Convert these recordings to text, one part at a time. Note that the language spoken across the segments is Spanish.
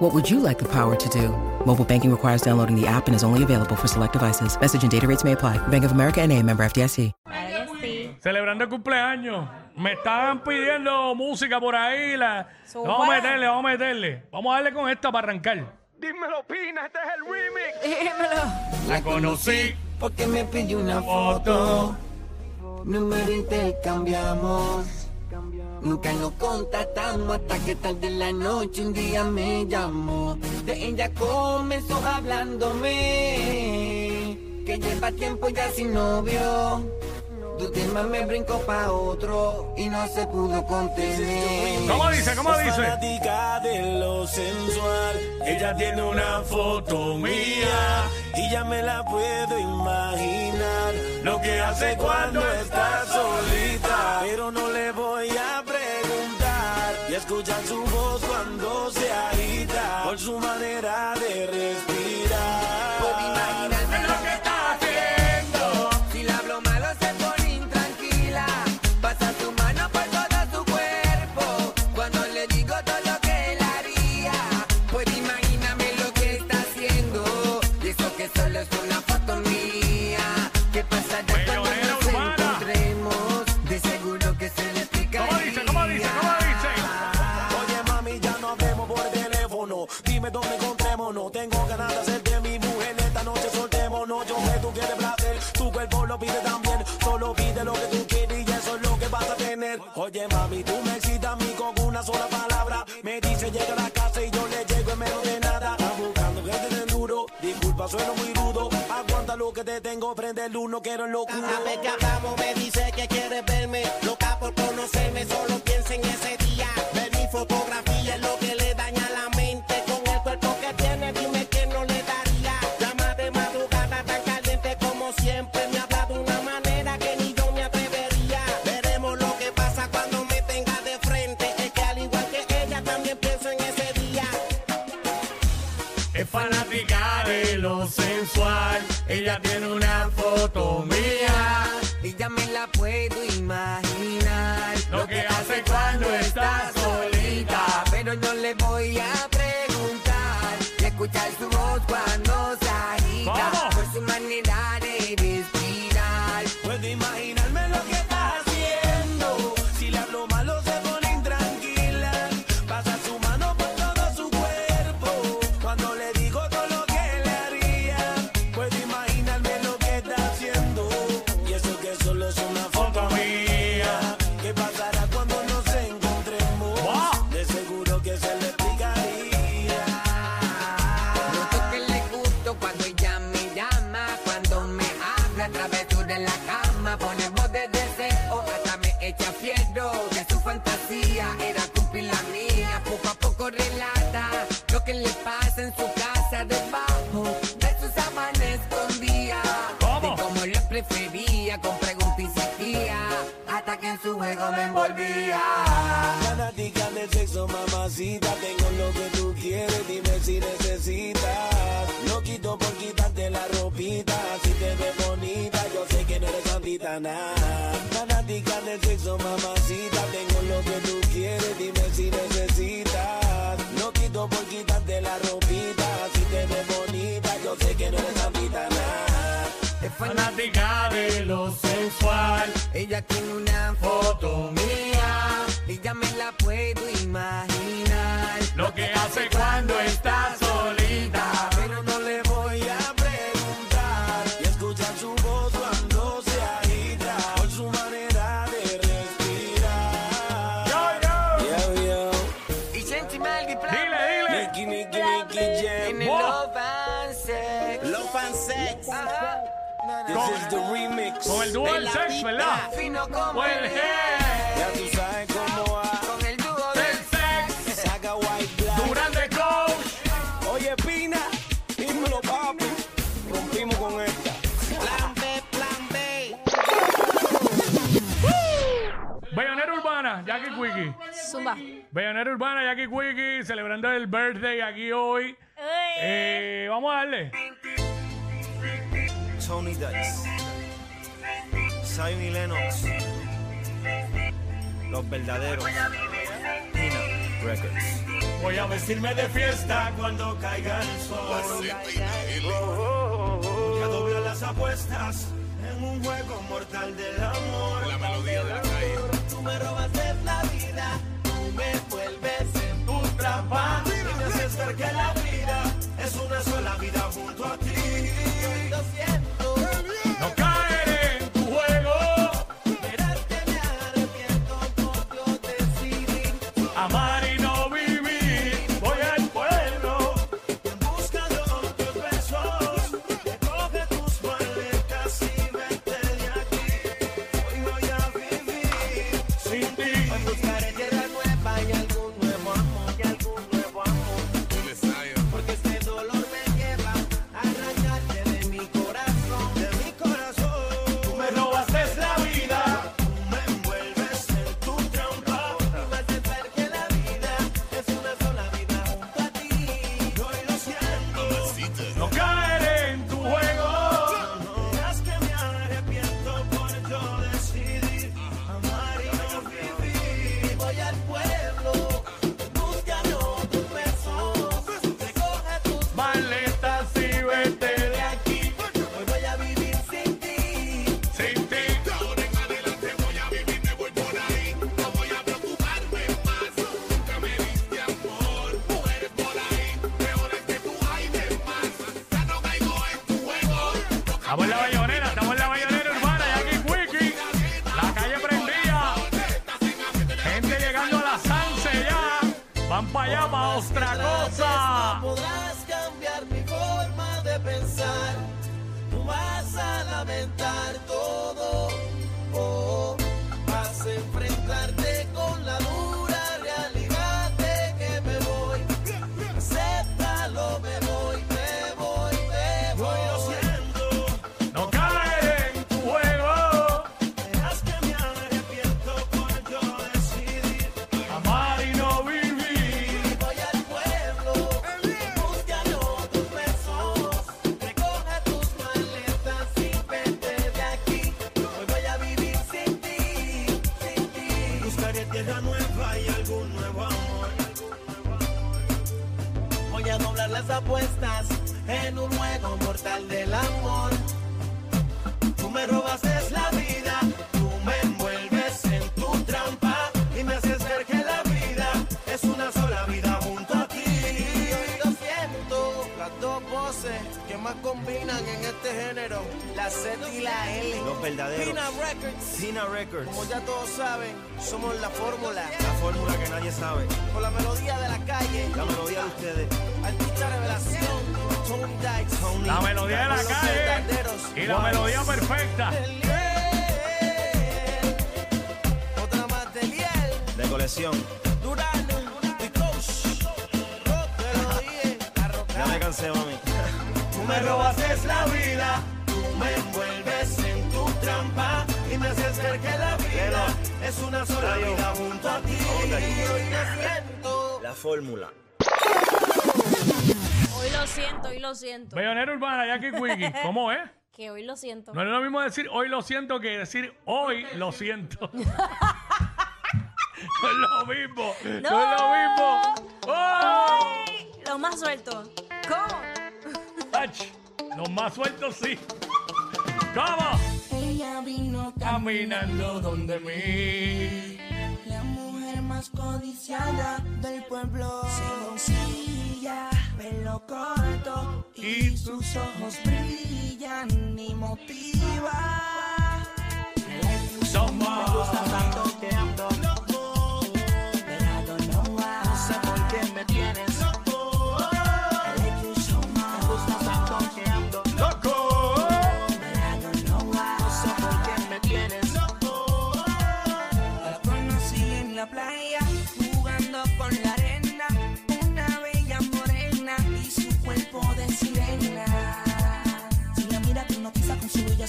What would you like the power to do? Mobile banking requires downloading the app and is only available for select devices. Message and data rates may apply. Bank of America and a member FDIC. Claro. Celebrando el cumpleaños. Me estaban pidiendo música por ahí. La... Zumba. Vamos a meterle, vamos a meterle. Vamos a darle con esta para arrancar. Dímelo, Pina, este es el remix. Dímelo. La conocí. Porque me pidió una foto. Número intercambiamos. Nunca nos contactamos hasta que tarde en la noche un día me llamó. De ella comenzó hablándome. Que lleva tiempo ya sin novio. Tu tema me brincó pa' otro y no se pudo contener. ¿Cómo dice? ¿Cómo Es dice? fanática de lo sensual. Ella tiene una foto mía y ya me la puedo imaginar. Lo que hace cuando está solita. Escuchar su voz cuando se agita por su manera de respirar. Sueno muy rudo. Aguanta lo que te tengo, prende el luz, no quiero en locura. Cada vez que hablamos me dice que quiere verme, loca por conocerme, solo piensa en ese día. Ver mi fotografía echa fierro, que su fantasía era cumplir la mía, poco a poco relata lo que le pasa en su casa debajo de sus sábanas escondía, ¿Cómo? como le prefería, con preguntas y hasta que en su juego me envolvía. Fanática del sexo, mamacita. Tengo lo que tú quieres, dime si necesitas. No quito por quitarte la ropita. Si te ves bonita, yo sé que no eres santita nada. Fanática del sexo, mamacita. Tengo lo que tú quieres, dime si necesitas. No quito por quitarte la ropita. Si te ves bonita, yo sé que no eres santita nada. Es Fanática de lo sensual. Ella tiene una foto mía y ya me la puedo imaginar. Lo que hace cuando está sex. Ajá. This is the remix. Con el dual sex, ¿verdad? Fino como Con el el G. Ya tú sabes cómo va. con el dúo El del sex. Saga White Black. Durán de coach. Oye, Pina, dímelo, papi. Rompimos con esta. Plan B, plan B. Urbana, Jackie Quickie. Zumba. Bellonera Urbana, Jackie Quickie, celebrando el birthday aquí hoy. Eh, vamos a darle. Tony Dice, y Lennox, los verdaderos, Pina Records. Voy a vestirme de fiesta. cuando caiga el sol. Ya doblé las apuestas en un juego mortal del amor. La melodía de la calle. Tú me robaste la vida, tú me vuelves en tu trampa. Y me haces ver que la vida es una sola vida junto a ti. Van para allá, para otra cosa. No podrás cambiar mi forma de pensar. Tú vas a lamentar todo. Oh, vas a enfrentarte apuestas la Z y la L. Los verdaderos. Pina Records. Tina Records. Como ya todos saben, somos la fórmula. La fórmula que nadie sabe. Con la melodía de la calle, La melodía de ustedes. artista revelación, Tony Dice. Tony. La melodía de la calle. Y la melodía perfecta. Otra más de Liel, De colección. Durano, y Coach. Rock, te lo dije, a rocar. Ya me cansé, mami. Tú me robaste la vida, me envuelves en tu trampa y me haces ver que la vida es una sola vida junto a ti. Y hoy me siento. La fórmula. Hoy lo siento, hoy lo siento. Bayonera urbana, Jackie Quickie. ¿Cómo es? Que hoy lo siento. No es lo mismo decir hoy lo siento que decir hoy lo siento. no es lo mismo. No, es lo mismo. ¡Oh! Ay, Lo más suelto. ¿Cómo? Ach, Los más sueltos sí. ¿Cómo? Ella vino Caminando donde mí. la mujer más codiciada del pueblo. Sencilla, pelo corto y sus ojos brillan y motiva. Somos. Me gusta tanto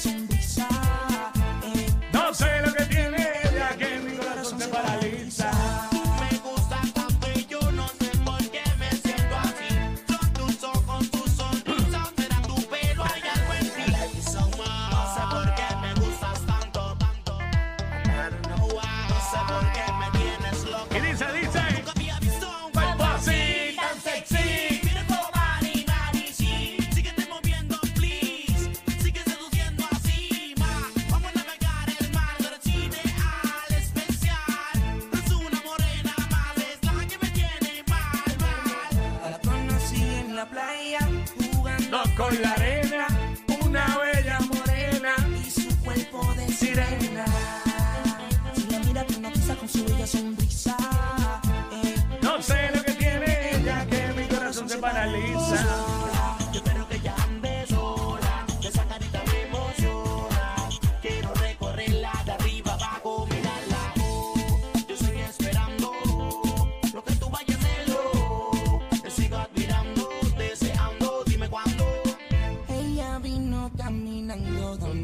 sonrisa. Eh. No se le la playa, jugando con la arena, una bella morena. y su cuerpo de sirena. Si la mira te con su bella sonrisa.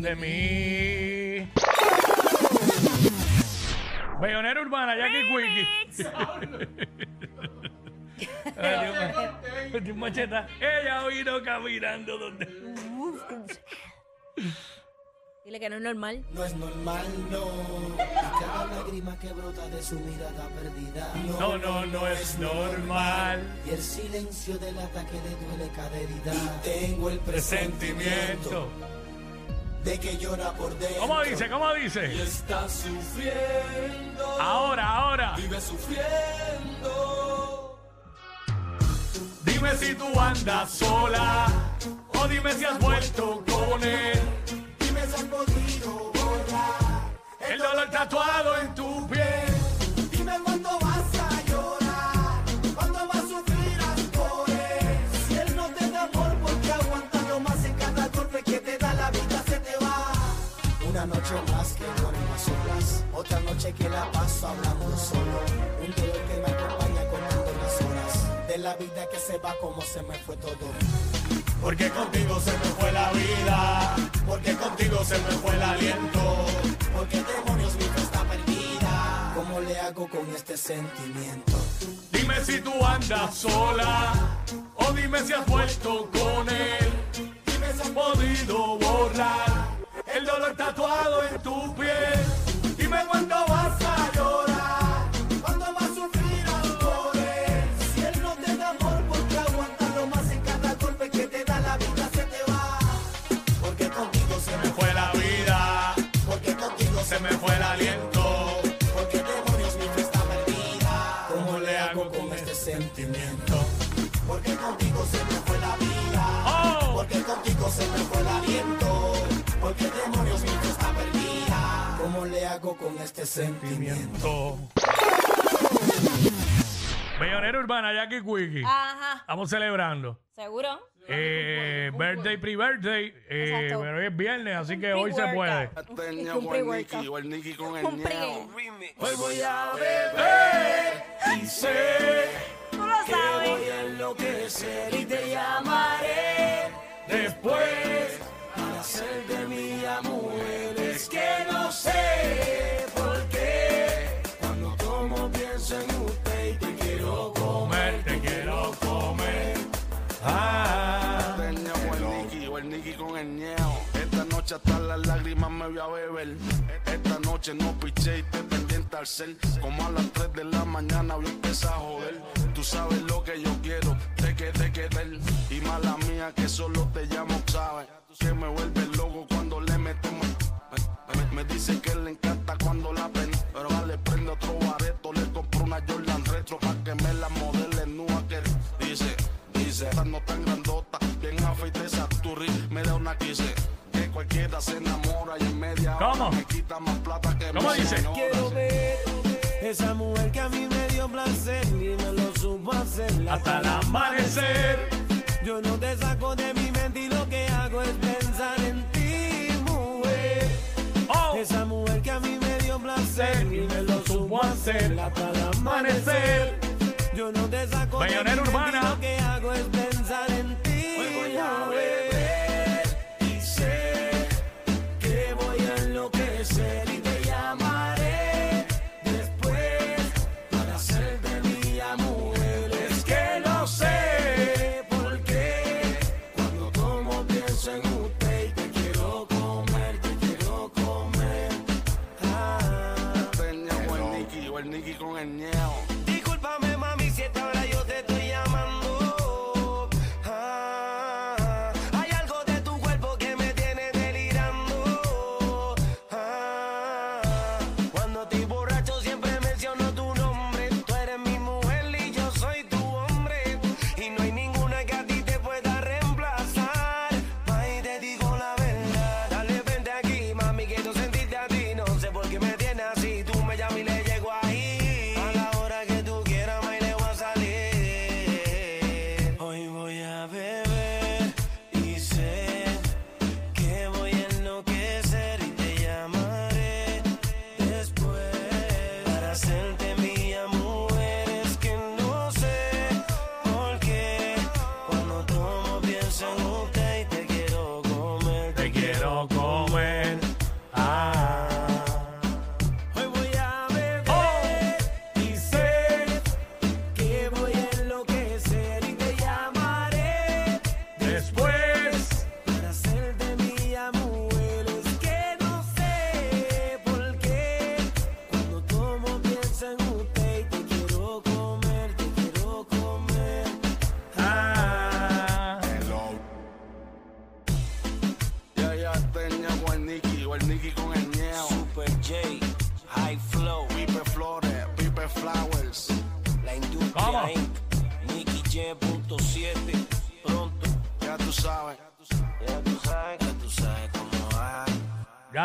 De mí. Bellonera urbana, Jackie Quickie. Ay, Dios mío. Metí un macheta. Ella vino caminando donde. Dile que no es normal. No es normal, no. Y cada lágrima que brota de su mirada perdida. No, no, no es normal. Y el silencio del ataque le duele cada herida. Y tengo el presentimiento Sentimiento. De que llora por dentro. ¿Cómo dice? ¿Cómo dice? Está sufriendo. Ahora, ahora. Vive sufriendo. Dime si tú andas sola. O dime si has vuelto con él. Dime si has podido borrar. El dolor tatuado en tu piel. Noche que la paso hablando solo. Un dolor que me acompaña contando las horas. De la vida que se va como se me fue todo. Porque contigo se me fue la vida. Porque contigo se me fue el aliento. Porque demonios mi fe está perdida. ¿Cómo le hago con este sentimiento? Dime si tú andas sola. O dime si has vuelto con él. Dime si has podido borrar. El dolor tatuado en tu piel. Dime cuándo vas este sentimiento? Bellonera urbana, Jackie Quickie. Ajá. Estamos celebrando. ¿Seguro? Eh, birthday, pre-birthday. Eh, Exacto. pero hoy es viernes, así que hoy se puede. pre-workout. Peña Un o el Nicky, pre-workout. o el Nicky con el Un ñao. pregame. Hoy voy a beber y sé Tú lo que sabes. voy a enloquecer y te llamaré Después. para ser de mi mujer. Es que no sé Ah. O el Nicky, o el Nicky con el. Esta noche hasta las lágrimas me voy a beber. Esta noche no piché y te pendiente al cel. Como a las 3 de la mañana voy a empezar a joder. Tú sabes lo que yo quiero, te que te quedé. Y mala mía que solo te llamo, sabes. Que me vuelve loco cuando le metemos. Me, me- me dice que le encanta cuando la ven. Pero le prende otro bareto. Le compro una Jordan retro para que me la modele. Dice, esta no tan grandota, bien afeite esa turri, me da una quise. Que cualquiera se enamora y en media hora ¿Cómo? me quita más plata que ¿Cómo dice? señora. Quiero ver esa mujer que a mí me dio placer y me lo supo hacer Hasta el amanecer. Yo no te saco de mi mente y lo que hago es pensar en ti, mujer. Oh. Esa mujer que a mí me dio placer y me lo supo hacer hasta el amanecer. Yo no te saco de mente y urbana. lo que hago es pensar en ti. Voy a beber y sé que voy a enloquecer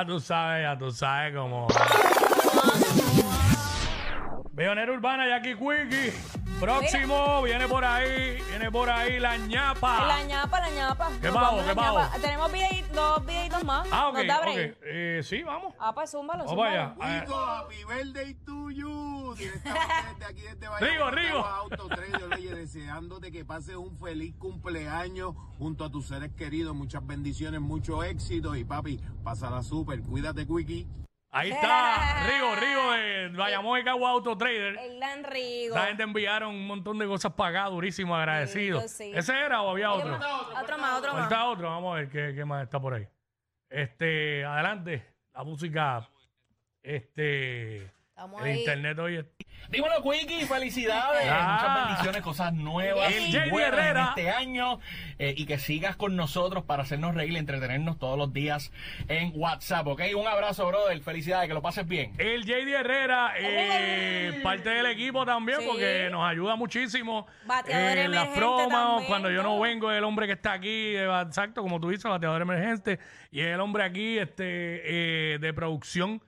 Tú sabes, ya tú sabes cómo. Bellonera Urbana, Jackie Quickie. Próximo, viene por ahí, viene por ahí la ñapa. La ñapa, la ñapa. ¿Qué Nos pavo, vamos qué pavo? ñapa. Tenemos videi- dos videitos más. Ah, ok, ¿Nos da ok. break? Eh, sí, vamos. Ah, pues zúmbalo, Vamos para zúmbalo. allá. Rico, happy birthday to you. Directamente desde aquí, desde Rigo, Rigo. Auto Trader, oye, deseándote que pases un feliz cumpleaños junto a tus seres queridos. Muchas bendiciones, mucho éxito. Y papi, pásala súper. Cuídate, Quickie. Ahí está, Rigo, Rigo de Bayamón y Cagua Auto Trader. El Dan Rigo. La gente enviaron un montón de cosas acá, durísimo, agradecido. Sí. ¿Ese era o había otro? Otro más, otro más. Falta otro, vamos a ver qué, qué más está por ahí. Este, adelante, la música, este, Estamos el ahí. internet hoy. es- Dímelo, Quickie, felicidades. Ah. Muchas bendiciones, cosas nuevas El y buenas Herrera. este año. eh, y que sigas con nosotros para hacernos reír y entretenernos todos los días en WhatsApp, ¿ok? Un abrazo, brother. Felicidades, que lo pases bien. El JD Herrera, eh, parte del equipo también, Sí. porque nos ayuda muchísimo Bateador en las emergente promos. también, Cuando yo no vengo, el hombre que está aquí, eh, exacto, como tú dices, bateador emergente, y el hombre aquí este, eh, de producción,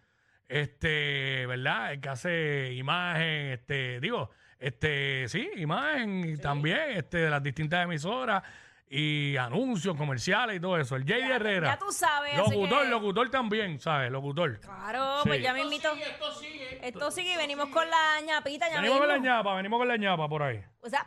este, ¿verdad? El que hace imagen, este, digo, este, sí, imagen y también este, de las distintas emisoras. Y anuncios comerciales y todo eso. El JD Herrera. ya tú sabes, Locutor, que- locutor también, ¿sabes? Locutor. Claro, Sí. pues ya me invito. Esto sigue. Esto sigue y venimos con la ñapita ya Venimos con la ñapa, venimos con la ñapa por ahí. O sea,